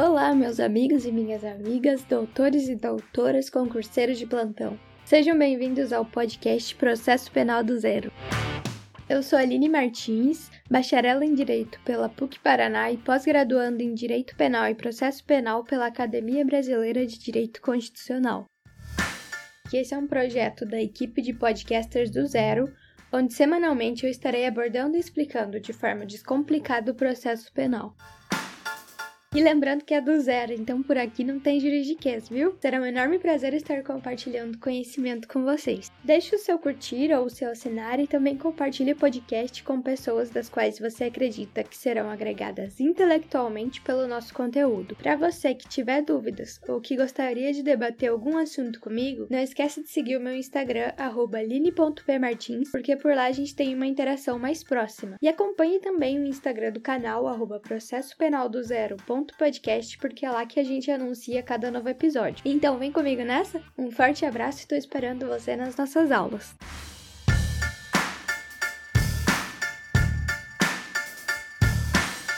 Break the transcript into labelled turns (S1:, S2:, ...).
S1: Olá, meus amigos e minhas amigas, doutores e doutoras, concurseiros de plantão. Sejam bem-vindos ao podcast Processo Penal do Zero. Eu sou Aline Martins, bacharel em Direito pela PUC Paraná e pós-graduando em Direito Penal e Processo Penal pela Academia Brasileira de Direito Constitucional. Que esse é um projeto da equipe de podcasters do Zero, onde semanalmente eu estarei abordando e explicando de forma descomplicada o processo penal. E lembrando que é do zero, então por aqui não tem juridiquês, viu? Será um enorme prazer estar compartilhando conhecimento com vocês. Deixe o seu curtir ou o seu assinar e também compartilhe o podcast com pessoas das quais você acredita que serão agregadas intelectualmente pelo nosso conteúdo. Para você que tiver dúvidas ou que gostaria de debater algum assunto comigo, não esqueça de seguir o meu Instagram, line.pmartins, porque por lá a gente tem uma interação mais próxima. E acompanhe também o Instagram do canal, processo penal do zero podcast, porque é lá que a gente anuncia cada novo episódio. Então vem comigo nessa? Um forte abraço e tô esperando você nas nossas aulas.